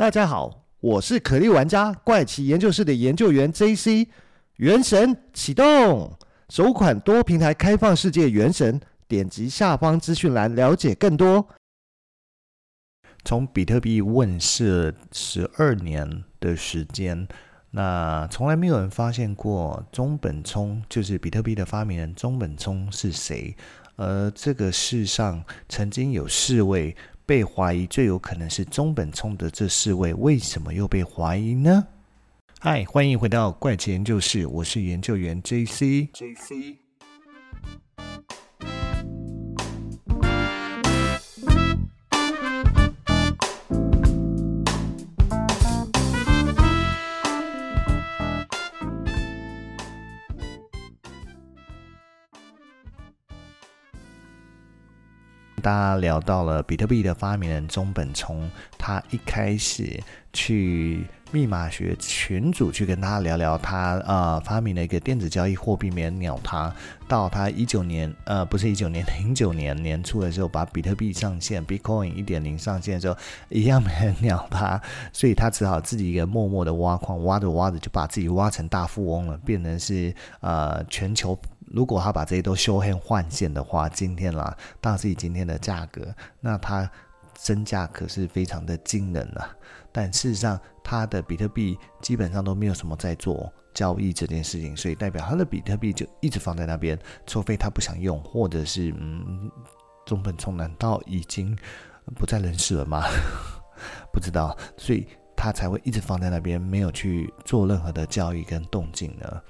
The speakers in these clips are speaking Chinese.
大家好，我是可莉玩家怪奇研究室的研究员 JC。原神启动，首款多平台开放世界原神，点击下方资讯栏了解更多。从比特币问世十二年的时间，那从来没有人发现过中本聪，就是比特币的发明人中本聪是谁。而这个世上曾经有四位被怀疑最有可能是中本聪的这四位，为什么又被怀疑呢？嗨，欢迎回到怪奇研究室，我是研究员 JC。JC。大家聊到了比特币的发明人中本聪，他一开始去密码学群组去跟他聊聊他，他呃发明了一个电子交易货币，没人鸟他。到他一九年呃不是一九年零九年年初的时候，把比特币上线，Bitcoin 一点零上线的时候，一样没人鸟他，所以他只好自己一个默默的挖矿，挖着挖着就把自己挖成大富翁了，变成是呃全球。如果他把这些都修黑换现的话，今天啦，当自己今天的价格，那他身价可是非常的惊人了。但事实上，他的比特币基本上都没有什么在做交易这件事情，所以代表他的比特币就一直放在那边，除非他不想用，或者是嗯，中本聪难道已经不在人世了吗？不知道，所以他才会一直放在那边，没有去做任何的交易跟动静呢。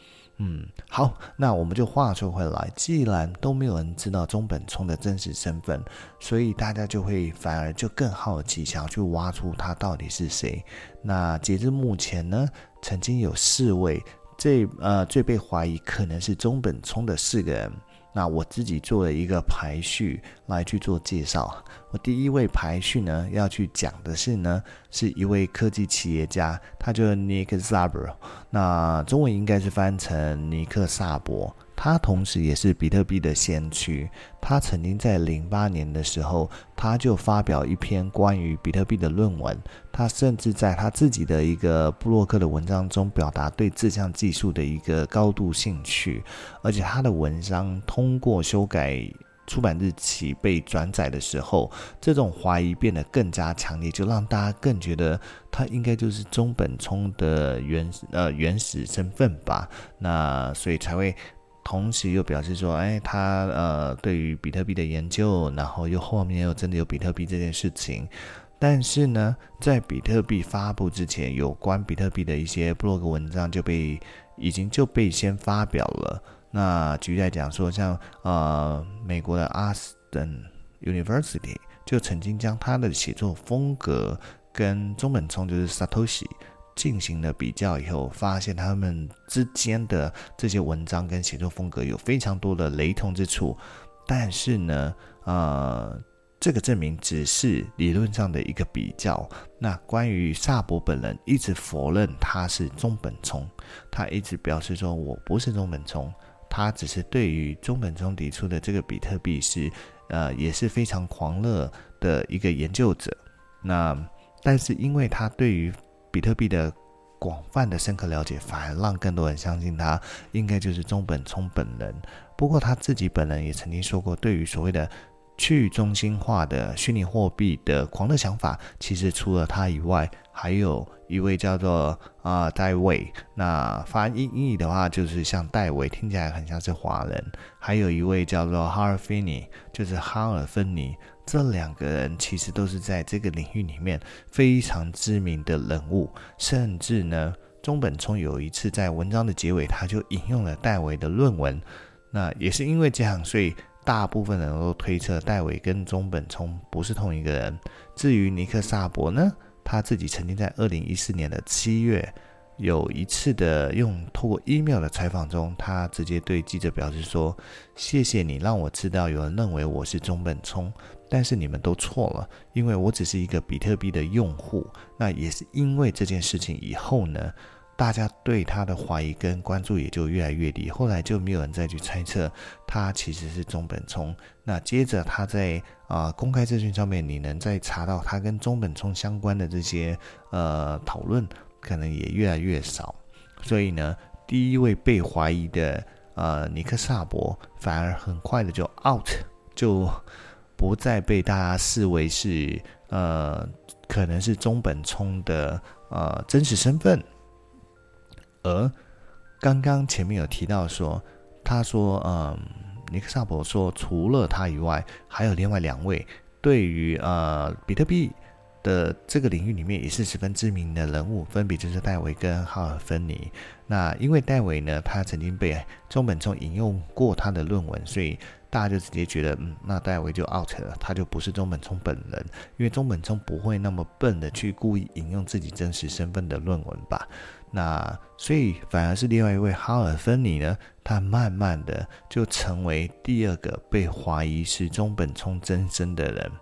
嗯，好，那我们就话说回来，既然都没有人知道中本聪的真实身份，所以大家就会反而就更好奇，想要去挖出他到底是谁。那截至目前呢，曾经有四位最呃最被怀疑可能是中本聪的四个人。那我自己做了一个排序来去做介绍。我第一位排序呢，要去讲的是呢，是一位科技企业家，他就是 Nick Szabo，那中文应该是翻成尼克萨博。他同时也是比特币的先驱。他曾经在零八年的时候，他就发表一篇关于比特币的论文。他甚至在他自己的一个布洛克的文章中，表达对这项技术的一个高度兴趣。而且他的文章通过修改出版日期被转载的时候，这种怀疑变得更加强烈，就让大家更觉得他应该就是中本聪的原呃原始身份吧。那所以才会。同时又表示说，哎，他呃对于比特币的研究，然后又后面又真的有比特币这件事情，但是呢，在比特币发布之前，有关比特币的一些 blog 文章就被已经就被先发表了。那举例来讲说，像呃美国的 Austin University 就曾经将他的写作风格跟中本聪就是 Satoshi。进行了比较以后，发现他们之间的这些文章跟写作风格有非常多的雷同之处。但是呢，呃，这个证明只是理论上的一个比较。那关于萨博本人，一直否认他是中本聪，他一直表示说我不是中本聪，他只是对于中本聪提出的这个比特币是，呃，也是非常狂热的一个研究者。那但是因为他对于比特币的广泛的深刻了解，反而让更多人相信他应该就是中本聪本人。不过他自己本人也曾经说过，对于所谓的去中心化的虚拟货币的狂热想法，其实除了他以外，还有一位叫做啊戴维。那翻译英语的话，就是像戴维，听起来很像是华人。还有一位叫做哈尔芬尼，就是哈尔芬尼。这两个人其实都是在这个领域里面非常知名的人物，甚至呢，中本聪有一次在文章的结尾，他就引用了戴维的论文。那也是因为这样，所以大部分人都推测戴维跟中本聪不是同一个人。至于尼克萨博呢，他自己曾经在二零一四年的七月。有一次的用透过 email 的采访中，他直接对记者表示说：“谢谢你让我知道有人认为我是中本聪，但是你们都错了，因为我只是一个比特币的用户。那也是因为这件事情以后呢，大家对他的怀疑跟关注也就越来越低。后来就没有人再去猜测他其实是中本聪。那接着他在啊、公开资讯上面，你能再查到他跟中本聪相关的这些呃讨论，可能也越来越少。所以呢，第一位被怀疑的呃尼克萨博，反而很快的就 out，就不再被大家视为是呃可能是中本聪的呃真实身份。而刚刚前面有提到说，他说，嗯，尼克萨博说，除了他以外，还有另外两位对于呃比特币的这个领域里面也是十分知名的人物，分别就是戴维跟哈尔芬尼。那因为戴维呢，他曾经被中本聪引用过他的论文，所以大家就直接觉得，嗯，那戴维就 out 了，他就不是中本聪本人，因为中本聪不会那么笨的去故意引用自己真实身份的论文吧。那所以反而是另外一位哈尔芬尼呢，他慢慢的就成为第二个被怀疑是中本聪真身的人。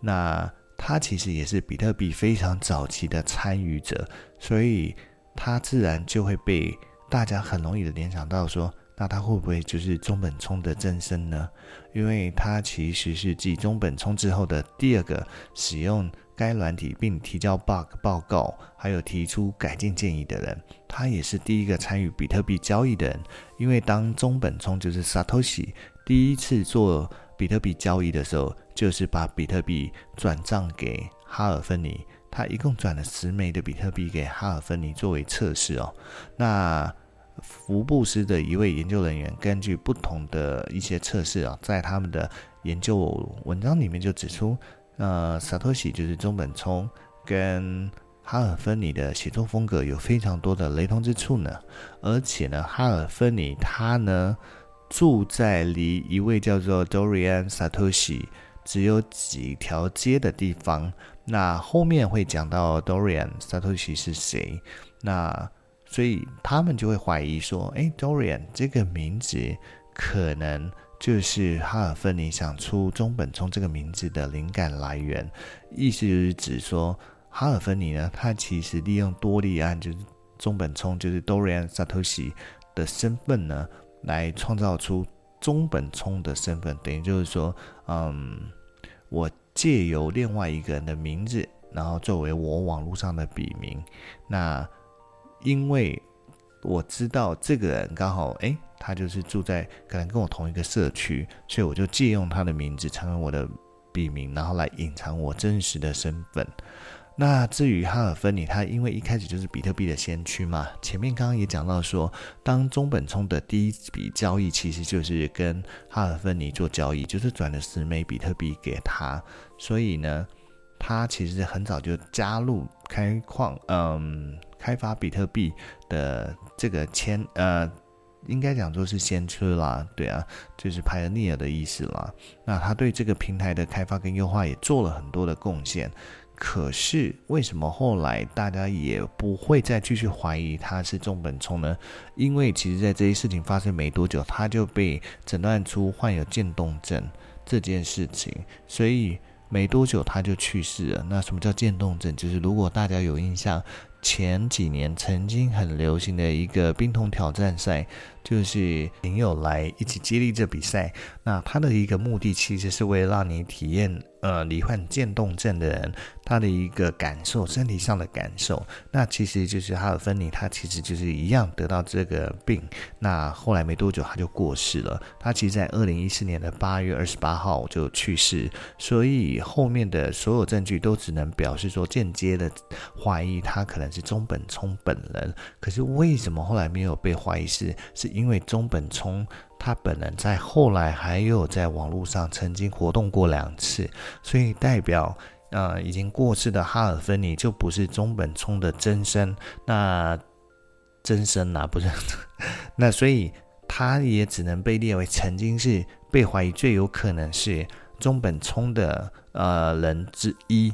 那他其实也是比特币非常早期的参与者，所以他自然就会被大家很容易的联想到说，那他会不会就是中本聪的真身呢？因为他其实是继中本聪之后的第二个使用。该软体并提交 bug 报告，还有提出改进建议的人，他也是第一个参与比特币交易的人。因为当中本聪就是 Satoshi 第一次做比特币交易的时候，就是把比特币转账给哈尔芬尼，他一共转了十枚的比特币给哈尔芬尼作为测试哦。那福布斯的一位研究人员根据不同的一些测试啊，在他们的研究文章里面就指出。呃，萨托西就是中本聪跟哈尔芬尼的写作风格有非常多的雷同之处呢。而且呢，哈尔芬尼他呢住在离一位叫做 Dorian Satoshi 只有几条街的地方。那后面会讲到 Dorian Satoshi 是谁。那所以他们就会怀疑说，哎，Dorian 这个名字可能。就是哈尔芬尼想出中本聪这个名字的灵感来源，意思就是指说哈尔芬尼呢，他其实利用多利安就是中本聪就是 Dorian Satoshi 的身份呢，来创造出中本聪的身份，等于就是说，嗯，我借由另外一个人的名字，然后作为我网络上的笔名，那因为我知道这个人刚好诶。他就是住在可能跟我同一个社区，所以我就借用他的名字成为我的笔名，然后来隐藏我真实的身份。那至于哈尔芬尼，他因为一开始就是比特币的先驱嘛，前面刚刚也讲到说，当中本聪的第一笔交易其实就是跟哈尔芬尼做交易，就是转了十枚比特币给他，所以呢，他其实很早就加入开矿，嗯，开发比特币的这个签，呃。应该讲说是先驱啦，对啊，就是 pioneer 的意思啦。那他对这个平台的开发跟优化也做了很多的贡献。可是为什么后来大家也不会再继续怀疑他是中本聪呢？因为其实在这些事情发生没多久，他就被诊断出患有渐冻症这件事情，所以没多久他就去世了。那什么叫渐冻症？就是如果大家有印象。前几年曾经很流行的一个冰桶挑战赛，就是朋友来一起接力这比赛。那他的一个目的其实是为了让你体验，呃，罹患渐冻症的人他的一个感受，身体上的感受。那其实就是哈尔芬尼，他其实就是一样得到这个病。那后来没多久他就过世了。他其实，在二零一四年的八月二十八号就去世。所以后面的所有证据都只能表示说，间接的怀疑他可能是中本聪本人。可是为什么后来没有被怀疑是？是因为中本聪。他本人在后来还有在网络上曾经活动过两次，所以代表呃已经过世的哈尔芬尼就不是中本聪的真身，那真身啊不是，那所以他也只能被列为曾经是被怀疑最有可能是中本聪的呃人之一，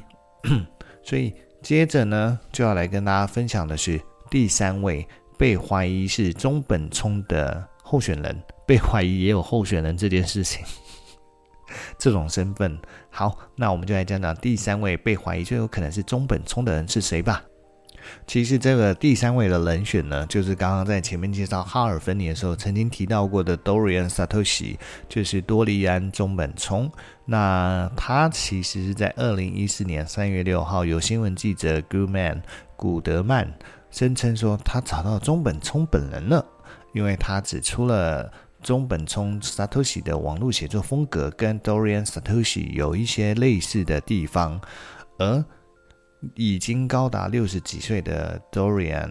所以接着呢就要来跟大家分享的是第三位被怀疑是中本聪的候选人。被怀疑也有候选人这件事情，这种身份。好，那我们就来讲讲第三位被怀疑最有可能是中本聪的人是谁吧。其实这个第三位的人选呢，就是刚刚在前面介绍哈尔芬尼的时候曾经提到过的 Dorian Satoshi，就是多利安中本聪。那他其实是在二零一四年三月六号，有新闻记者 Goodman 古德曼声称说他找到中本聪本人了，因为他指出了中本聪 Satoshi 的网络写作风格跟 Dorian Satoshi 有一些类似的地方，而已经高达六十几岁的 Dorian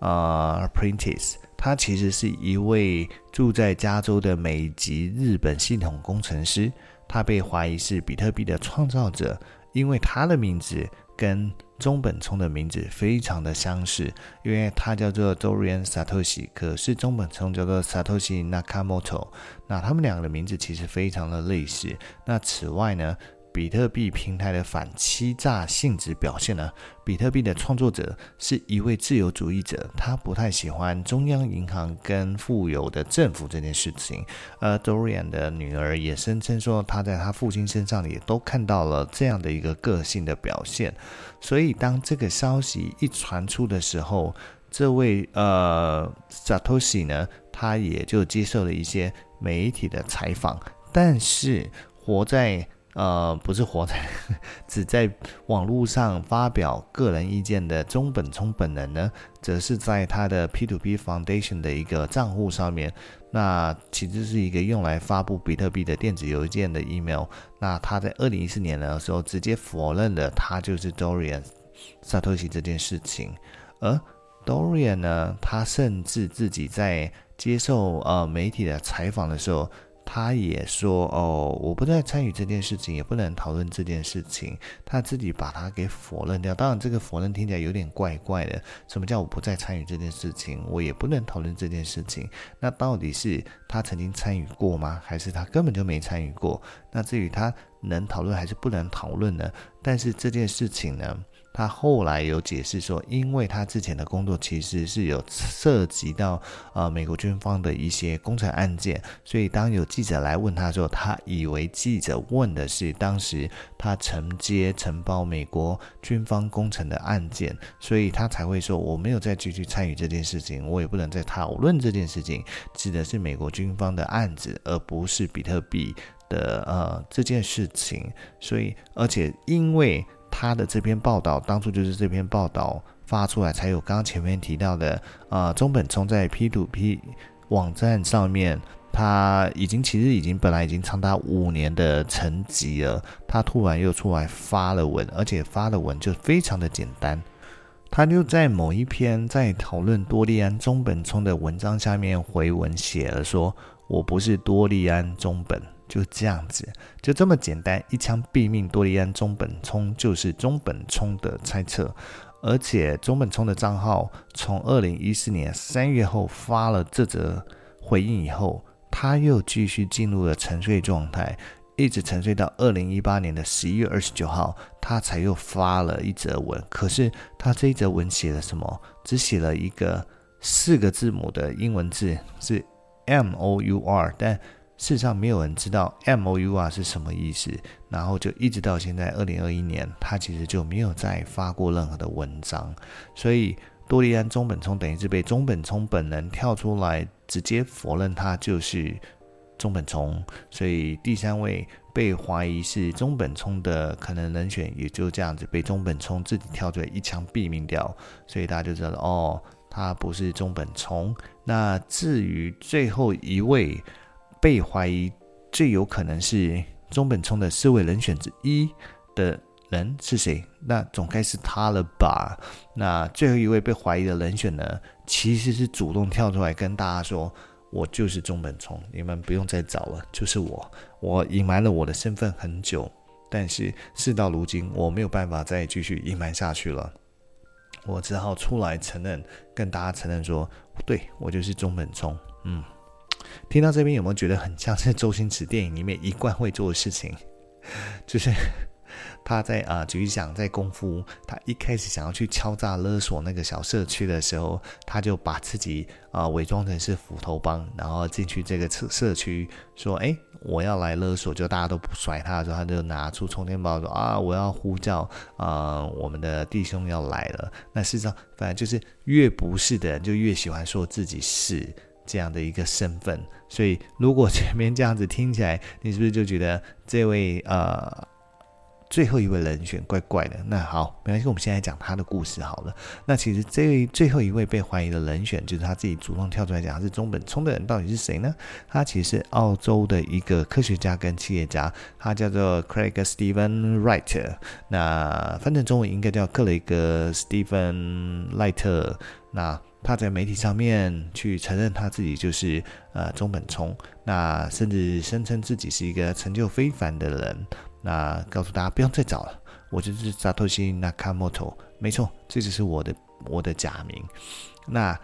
啊、呃、Prentice，他其实是一位住在加州的美籍日本系统工程师。他被怀疑是比特币的创造者，因为他的名字跟中本聪的名字非常的相似，因为他叫做 Dorian Satoshi，可是中本聪叫做 Satoshi Nakamoto，那他们两个的名字其实非常的类似。那此外呢，比特币平台的反欺诈性质表现呢，比特币的创作者是一位自由主义者，他不太喜欢中央银行跟富有的政府这件事情。而 Dorian 的女儿也声称说，他在他父亲身上也都看到了这样的一个个性的表现。所以当这个消息一传出的时候，这位呃 Satoshi 呢，他也就接受了一些媒体的采访，但是活在呃，不是活在，只在网络上发表个人意见的中本聪本人呢，则是在他的 P2P Foundation 的一个账户上面，那其实是一个用来发布比特币的电子邮件的 email。那他在二零一四年的时候直接否认了他就是 Dorian Satoshi 这件事情，而 Dorian 呢，他甚至自己在接受呃媒体的采访的时候。他也说：“哦，我不再参与这件事情，也不能讨论这件事情。”他自己把它给否认掉。当然，这个否认听起来有点怪怪的。什么叫我不再参与这件事情？我也不能讨论这件事情。那到底是他曾经参与过吗？还是他根本就没参与过？那至于他能讨论还是不能讨论呢？但是这件事情呢？他后来有解释说，因为他之前的工作其实是有涉及到呃美国军方的一些工程案件，所以当有记者来问他说，他以为记者问的是当时他承接承包美国军方工程的案件，所以他才会说我没有再继续参与这件事情，我也不能再讨论这件事情，指的是美国军方的案子，而不是比特币的呃这件事情，所以而且因为。他的这篇报道当初就是这篇报道发出来，才有刚刚前面提到的啊、呃，中本聪在 P to P 网站上面，他已经其实已经本来已经长达五年的沉寂了，他突然又出来发了文，而且发的文就非常的简单，他就在某一篇在讨论多利安中本聪的文章下面回文写了说，我不是多利安中本。就这样子，就这么简单，一枪毙命。多利安中本聪就是中本聪的猜测，而且中本聪的账号从二零一四年三月后发了这则回应以后，他又继续进入了沉睡状态，一直沉睡到二零一八年的十一月二十九号，他才又发了一则文。可是他这一则文写了什么？只写了一个四个字母的英文字，是 M O U R，但。事实上，没有人知道 M O U R 是什么意思，然后就一直到现在二零二一年，他其实就没有再发过任何的文章。所以多利安中本聪等于是被中本聪本人跳出来直接否认他就是中本聪，所以第三位被怀疑是中本聪的可能人选也就这样子被中本聪自己跳出来一枪毙命掉。所以大家就知道哦，他不是中本聪。那至于最后一位。被怀疑最有可能是中本聪的四位人选之一的人是谁？那总该是他了吧？那最后一位被怀疑的人选呢？其实是主动跳出来跟大家说：“我就是中本聪，你们不用再找了，就是我。我隐瞒了我的身份很久，但是事到如今，我没有办法再继续隐瞒下去了，我只好出来承认，跟大家承认说，对，我就是中本聪。嗯。”听到这边有没有觉得很像是周星驰电影里面一贯会做的事情？就是他在啊，举想在功夫，他一开始想要去敲诈勒索那个小社区的时候，他就把自己啊伪装成是斧头帮，然后进去这个社社区，说：“哎，我要来勒索，就大家都不甩他的时候，他就拿出充电宝说啊，我要呼叫啊、我们的弟兄要来了。那事实上，反正就是越不是的人，就越喜欢说自己是这样的一个身份。所以，如果前面这样子听起来，你是不是就觉得这位呃？最后一位人选怪怪的，那好，没关系，我们现在讲他的故事好了。那其实这位最后一位被怀疑的人选，就是他自己主动跳出来讲他是中本聪的人，到底是谁呢？他其实是澳洲的一个科学家跟企业家，他叫做 Craig Steven Wright，那翻成中文应该叫克雷格·斯蒂芬·赖特。那他在媒体上面去承认他自己就是呃中本聪，那甚至声称自己是一个成就非凡的人。那告诉大家不用再找了，我就是扎托西·那卡莫托，没错，这就是我的我的假名。那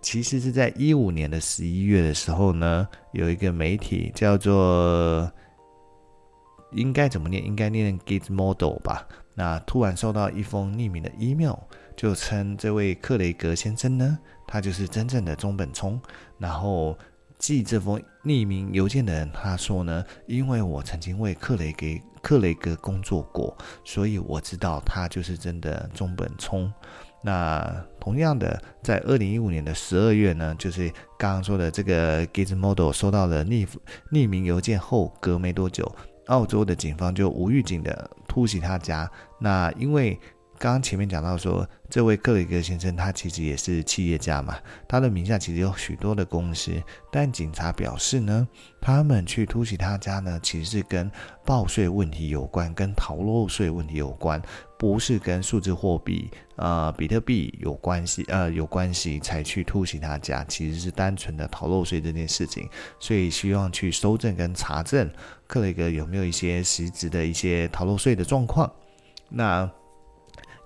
其实是在一五年的十一月的时候呢，有一个媒体叫做应该怎么念？应该念 Gizmodo 吧。那突然收到一封匿名的 email，就称这位克雷格先生呢，他就是真正的中本聪，然后。寄这封匿名邮件的人，他说呢，因为我曾经为克雷格克雷格工作过，所以我知道他就是真的中本聪。那同样的，在二零一五年的十二月呢，就是刚刚说的这个 Gizmodo 收到了匿匿名邮件后，隔没多久，澳洲的警方就无预警的突袭他家。那因为刚刚前面讲到说，这位克雷格先生他其实也是企业家嘛，他的名下其实有许多的公司，但警察表示呢，他们去突袭他家呢，其实是跟报税问题有关，跟逃漏税问题有关，不是跟数字货币呃比特币有关系呃有关系才去突袭他家，其实是单纯的逃漏税这件事情，所以希望去搜证跟查证克雷格有没有一些实质的一些逃漏税的状况，那。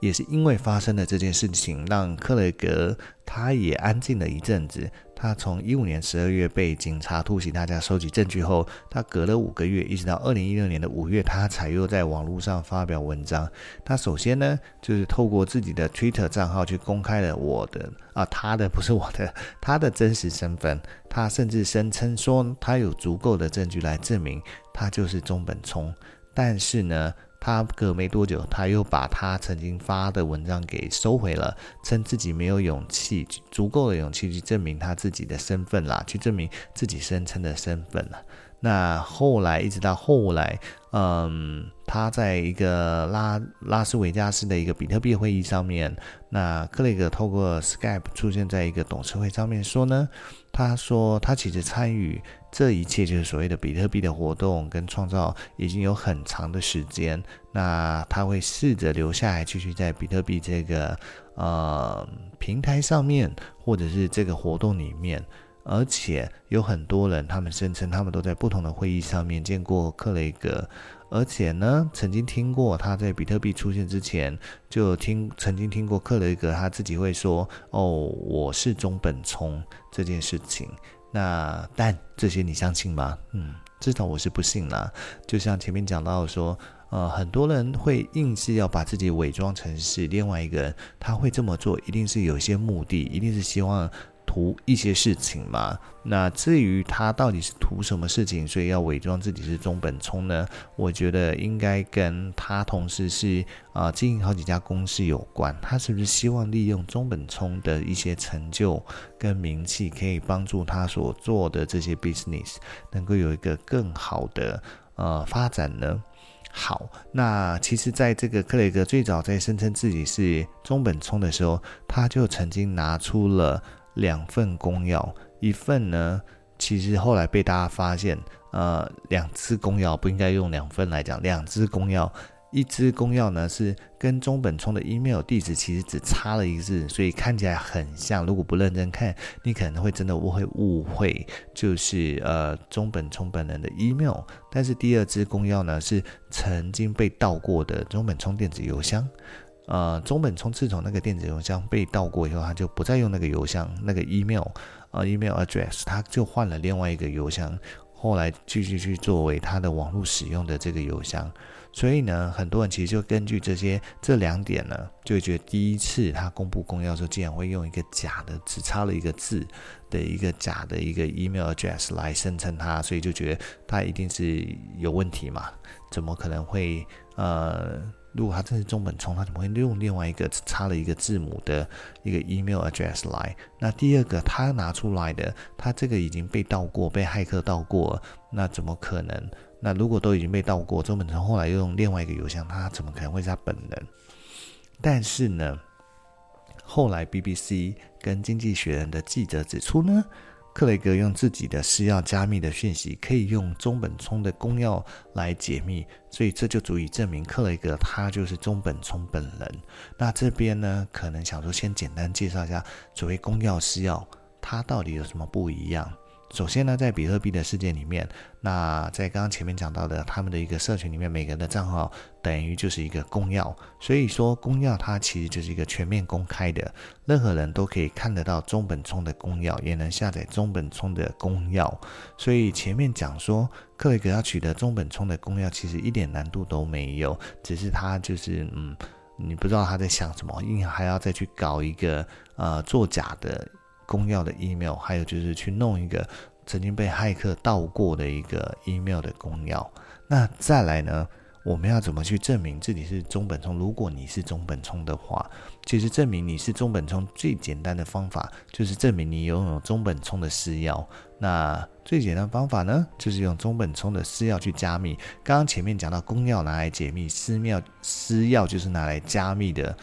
也是因为发生了这件事情，让克雷格他也安静了一阵子。他从一五年十二月被警察突袭他家收集证据后，他隔了五个月，一直到二零一六年的五月，他才又在网络上发表文章。他首先呢，就是透过自己的 Twitter 账号去公开了我的啊，他的不是我的，他的真实身份。他甚至声称说，他有足够的证据来证明他就是中本聪。但是呢，他隔没多久，他又把他曾经发的文章给收回了，称自己没有勇气，足够的勇气去证明他自己的身份啦，去证明自己声称的身份了。那后来一直到后来，嗯，他在一个拉拉斯维加斯的一个比特币会议上面，那克雷格透过 Skype 出现在一个董事会上面说呢，他说他其实参与。这一切就是所谓的比特币的活动跟创造已经有很长的时间，那他会试着留下来，继续在比特币这个呃平台上面，或者是这个活动里面，而且有很多人他们声称他们都在不同的会议上面见过克雷格，而且呢曾经听过他在比特币出现之前就听曾经听过克雷格他自己会说哦，我是中本聪这件事情。那但这些你相信吗？嗯，至少我是不信啦。就像前面讲到说，呃，很多人会硬是要把自己伪装成是另外一个人，他会这么做，一定是有一些目的，一定是希望。图一些事情嘛，那至于他到底是图什么事情，所以要伪装自己是中本聪呢？我觉得应该跟他同时是啊、经营好几家公司有关。他是不是希望利用中本聪的一些成就跟名气，可以帮助他所做的这些 business 能够有一个更好的呃发展呢？好，那其实在这个克雷格最早在声称自己是中本聪的时候，他就曾经拿出了。两份公钥，一份呢，其实后来被大家发现，呃，两支公钥不应该用两份来讲，两支公钥，一支公钥呢是跟中本聪的 email 地址其实只差了一字，所以看起来很像。如果不认真看，你可能会真的会误会，就是呃中本聪本人的 email。但是第二支公钥呢是曾经被盗过的中本聪电子邮箱。呃，中本聪自从那个电子邮箱被盗过以后，他就不再用那个邮箱那个 email，呃，email address，他就换了另外一个邮箱。后来继续去作为他的网络使用的这个邮箱。所以呢，很多人其实就根据这些这两点呢，就觉得第一次他公布公钥的时候，竟然会用一个假的，只差了一个字的一个假的一个 email address 来声称他，所以就觉得他一定是有问题嘛？怎么可能会呃，如果他真是中本聪，他怎么会用另外一个差了一个字母的一个 email address 来？那第二个，他拿出来的，他这个已经被盗过，被骇客盗过，那怎么可能？那如果都已经被盗过，中本聪后来又用另外一个邮箱，他怎么可能会是他本人？但是呢，后来 BBC 跟经济学人的记者指出呢，克雷格用自己的私钥加密的讯息，可以用中本聪的公钥来解密，所以这就足以证明克雷格他就是中本聪本人。那这边呢，可能想说先简单介绍一下所谓公钥私钥，它到底有什么不一样？首先呢，在比特币的世界里面，那在刚刚前面讲到的他们的一个社群里面，每个人的账号等于就是一个公钥，所以说公钥它其实就是一个全面公开的，任何人都可以看得到中本聪的公钥，也能下载中本聪的公钥。所以前面讲说克雷格要取得中本聪的公钥，其实一点难度都没有，只是他就是嗯，你不知道他在想什么，因为还要再去搞一个呃作假的。公钥的 email，还有就是去弄一个曾经被骇客盗过的一个 email 的公钥。那再来呢，我们要怎么去证明自己是中本聪？如果你是中本聪的话，其实证明你是中本聪最简单的方法就是证明你拥有中本聪的私钥。那最简单方法呢，就是用中本聪的私钥去加密。刚刚前面讲到公钥拿来解密，私钥私钥就是拿来加密的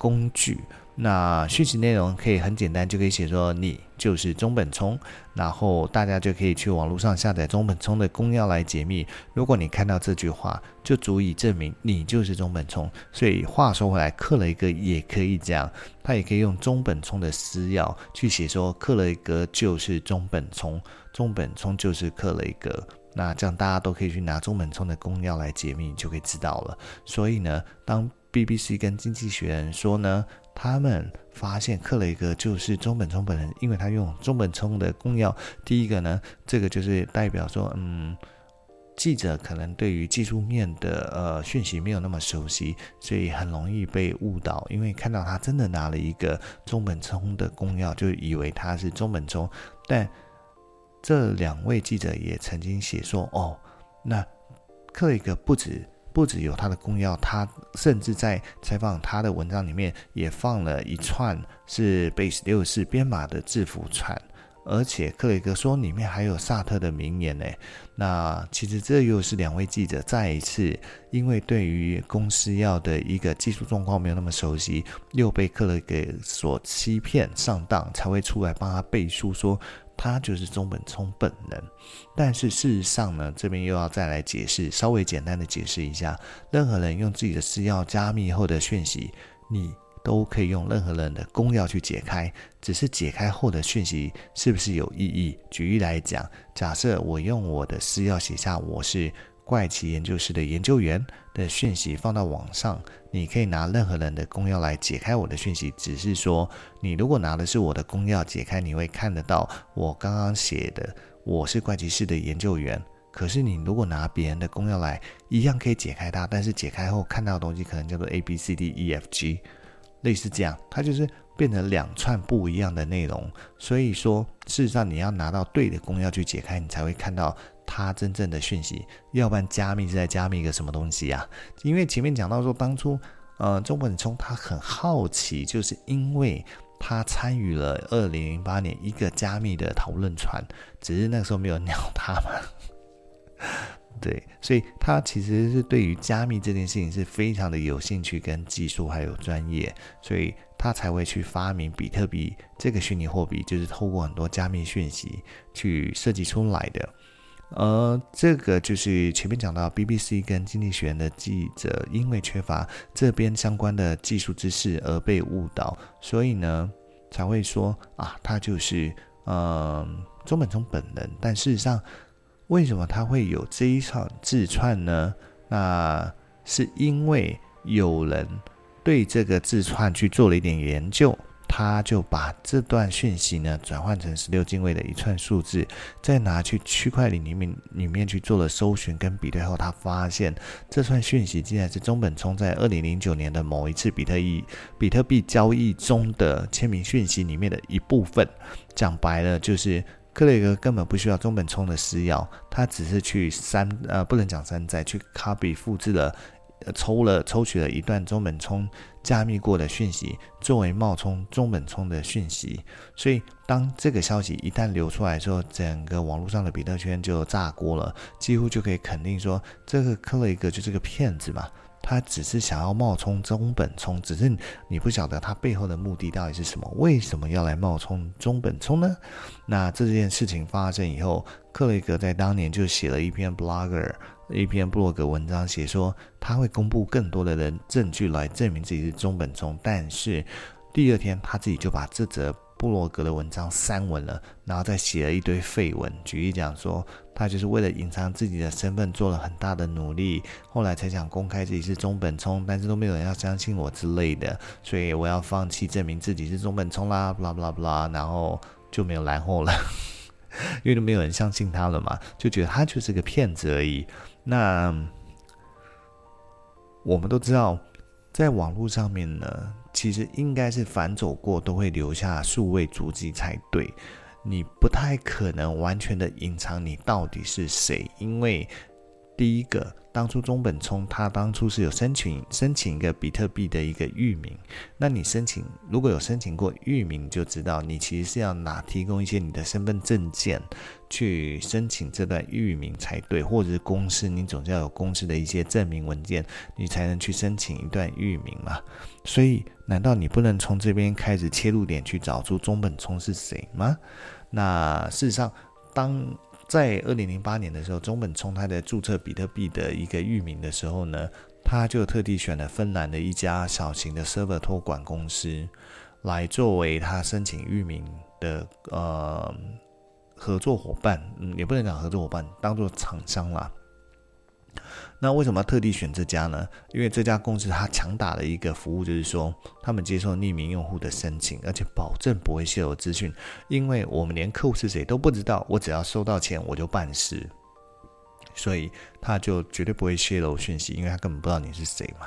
工具。那讯息内容可以很简单，就可以写说你就是中本聪，然后大家就可以去网络上下载中本聪的公钥来解密。如果你看到这句话，就足以证明你就是中本聪。所以话说回来，克雷格也可以这样，他也可以用中本聪的私钥去写说克雷格就是中本聪，中本聪就是克雷格。那这样大家都可以去拿中本聪的公钥来解密，就可以知道了。所以呢，当 BBC 跟经济学人说呢，他们发现克雷格就是中本聪本人，因为他用中本聪的公钥。第一个呢，这个就是代表说，嗯，记者可能对于技术面的呃讯息没有那么熟悉，所以很容易被误导。因为看到他真的拿了一个中本聪的公钥，就以为他是中本聪。但这两位记者也曾经写说，哦，那克雷格不止。不只有他的公钥，他甚至在采访他的文章里面也放了一串是 Base 六四编码的字符串，而且克雷格说里面还有萨特的名言呢。那其实这又是两位记者再一次因为对于公司要的一个技术状况没有那么熟悉，又被克雷格所欺骗上当，才会出来帮他背书说。他就是中本聪本人，但是事实上呢，这边又要再来解释，稍微简单的解释一下，任何人用自己的私钥加密后的讯息，你都可以用任何人的公钥去解开，只是解开后的讯息是不是有意义？举例来讲，假设我用我的私钥写下我是。怪奇研究室的研究员的讯息放到网上，你可以拿任何人的公钥来解开我的讯息。只是说，你如果拿的是我的公钥解开，你会看得到我刚刚写的我是怪奇室的研究员。可是你如果拿别人的公钥来，一样可以解开它，但是解开后看到的东西可能叫做 A B C D E F G，类似这样，它就是变成两串不一样的内容。所以说，事实上你要拿到对的公钥去解开，你才会看到。他真正的讯息，要不然加密是在加密一个什么东西啊？因为前面讲到说，当初呃，中本聪他很好奇，就是因为他参与了二零零八年一个加密的讨论串，只是那个时候没有鸟他嘛。对，所以他其实是对于加密这件事情是非常的有兴趣跟技术还有专业，所以他才会去发明比特币这个虚拟货币，就是透过很多加密讯息去设计出来的。而这个就是前面讲到，BBC 跟经济学人的记者因为缺乏这边相关的技术知识而被误导，所以呢才会说啊，他就是嗯中本聪本人。但事实上，为什么他会有这一场自串呢？那是因为有人对这个自串去做了一点研究。他就把这段讯息呢转换成十六进位的一串数字，再拿去区块链里面里面去做了搜寻跟比对后，他发现这串讯息竟然是中本聪在二零零九年的某一次比特币比特币交易中的签名讯息里面的一部分。讲白了就是。克雷格根本不需要中本聪的私钥，他只是去山呃，不能讲山寨，去 copy 复制了，呃、抽了抽取了一段中本聪加密过的讯息，作为冒充中本聪的讯息。所以，当这个消息一旦流出来之后，整个网络上的比特圈就炸锅了，几乎就可以肯定说，这个克雷格就是个骗子嘛。他只是想要冒充中本聪，只是你不晓得他背后的目的到底是什么？为什么要来冒充中本聪呢？那这件事情发生以后，克雷格在当年就写了一篇 blogger 一篇部落格文章，写说他会公布更多的人证据来证明自己是中本聪，但是第二天他自己就把这则。部落格的文章删文了，然后再写了一堆废文。举例讲说，他就是为了隐藏自己的身份，做了很大的努力，后来才想公开自己是中本聪，但是都没有人要相信我之类的，所以我要放弃证明自己是中本聪啦，不啦不啦不啦，然后就没有然后了，因为都没有人相信他了嘛，就觉得他就是个骗子而已。那我们都知道，在网络上面呢。其实应该是反走过都会留下数位足迹才对，你不太可能完全的隐藏你到底是谁，因为第一个。当初中本聪他当初是有申请申请一个比特币的一个域名，那你申请如果有申请过域名，就知道你其实是要拿提供一些你的身份证件去申请这段域名才对，或者是公司你总是要有公司的一些证明文件，你才能去申请一段域名嘛。所以难道你不能从这边开始切入点去找出中本聪是谁吗？那事实上当。在二零零八年的时候，中本聪他在注册比特币的一个域名的时候呢，他就特地选了芬兰的一家小型的 server 托管公司来作为他申请域名的呃合作伙伴，嗯，也不能讲合作伙伴，当做厂商啦。那为什么要特地选这家呢？因为这家公司它强大的一个服务就是说，他们接受匿名用户的申请，而且保证不会泄露资讯。因为我们连客户是谁都不知道，我只要收到钱我就办事，所以他就绝对不会泄露讯息，因为他根本不知道你是谁嘛。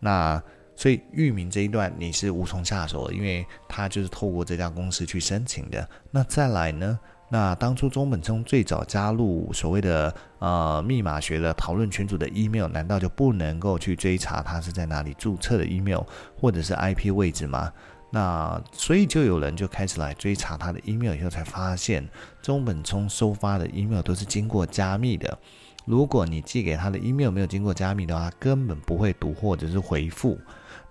那所以域名这一段你是无从下手的，因为他就是透过这家公司去申请的。那再来呢？那当初中本聪最早加入所谓的呃密码学的讨论群组的 email，难道就不能够去追查他是在哪里注册的 email 或者是 IP 位置吗？那所以就有人就开始来追查他的 email，以后才发现中本聪收发的 email 都是经过加密的。如果你寄给他的 email 没有经过加密的话，根本不会读或者是回复。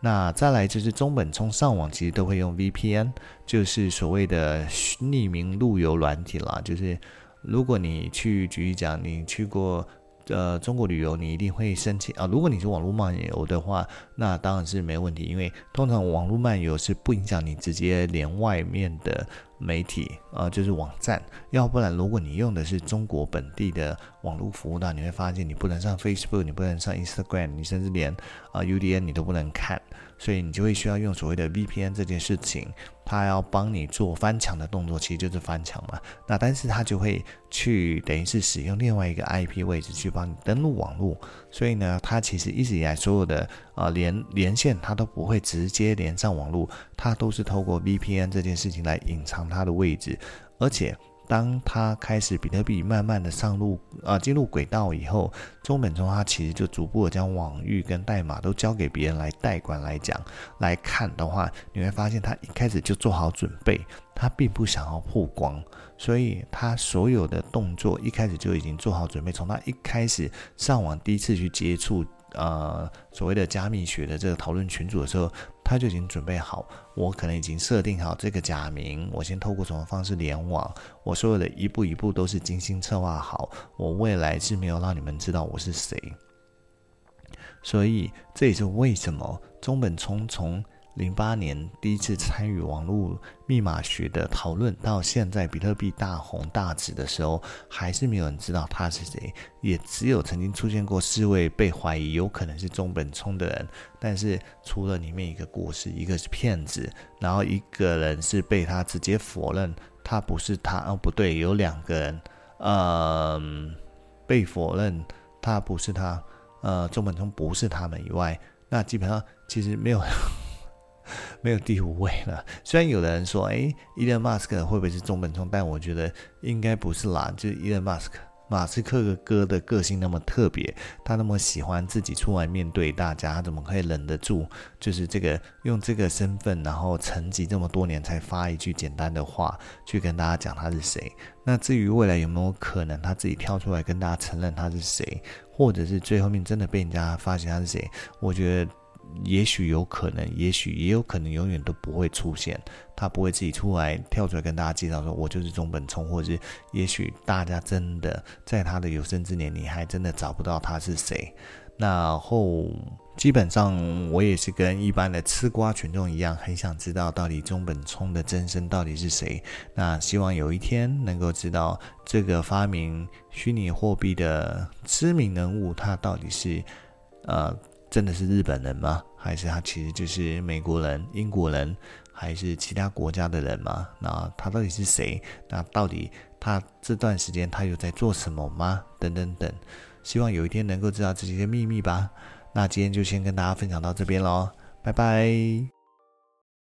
那再来就是中本聪上网其实都会用 VPN，就是所谓的匿名路由软体啦。就是如果你去举例讲，你去过呃中国旅游，你一定会申请啊。如果你是网络漫游的话，那当然是没问题，因为通常网络漫游是不影响你直接连外面的。媒体啊、就是网站，要不然如果你用的是中国本地的网络服务，那你会发现你不能上 Facebook，你不能上 Instagram，你甚至连啊、UDN 你都不能看，所以你就会需要用所谓的 VPN 这件事情，它要帮你做翻墙的动作，其实就是翻墙嘛。那但是它就会去等于是使用另外一个 IP 位置去帮你登录网络，所以呢，它其实一直以来所有的、呃、连连线它都不会直接连上网络，它都是透过 VPN 这件事情来隐藏。它的位置，而且当他开始比特币慢慢的上路啊，进入轨道以后，中本聪他其实就逐步的将网域跟代码都交给别人来代管来讲来看的话，你会发现他一开始就做好准备，他并不想要曝光，所以他所有的动作一开始就已经做好准备，从他一开始上网第一次去接触。呃，所谓的加密学的这个讨论群组的时候，他就已经准备好，我可能已经设定好这个假名，我先透过什么方式联网，我所有的一步一步都是精心策划好，我未来是没有让你们知道我是谁。所以这也是为什么中本聪从零八年第一次参与网络密码学的讨论，到现在比特币大红大紫的时候，还是没有人知道他是谁。也只有曾经出现过四位被怀疑有可能是中本聪的人，但是除了里面一个过世，一个是骗子，然后一个人是被他直接否认他不是他。哦，不对，有两个人，嗯，被否认他不是他。呃，中本聪不是他们以外，那基本上其实没有 没有第五位了。虽然有的人说，诶，伊隆马斯克会不会是中本聪？但我觉得应该不是啦。就是伊隆马斯克，马斯克的哥的个性那么特别，他那么喜欢自己出来面对大家，他怎么可以忍得住？就是这个用这个身份，然后沉寂这么多年才发一句简单的话，去跟大家讲他是谁。那至于未来有没有可能他自己跳出来跟大家承认他是谁？或者是最后面真的被人家发现他是谁，我觉得也许有可能，也许也有可能永远都不会出现，他不会自己出来跳出来跟大家介绍说，我就是中本聪，或者是也许大家真的在他的有生之年，你还真的找不到他是谁。然后基本上我也是跟一般的吃瓜群众一样，很想知道到底中本聪的真身到底是谁。那希望有一天能够知道这个发明虚拟货币的知名人物，他到底是呃真的是日本人吗？还是他其实就是美国人、英国人，还是其他国家的人吗？那他到底是谁？那到底他这段时间他又在做什么吗？等等等。希望有一天能够知道这些秘密吧。那今天就先跟大家分享到这边喽，拜拜。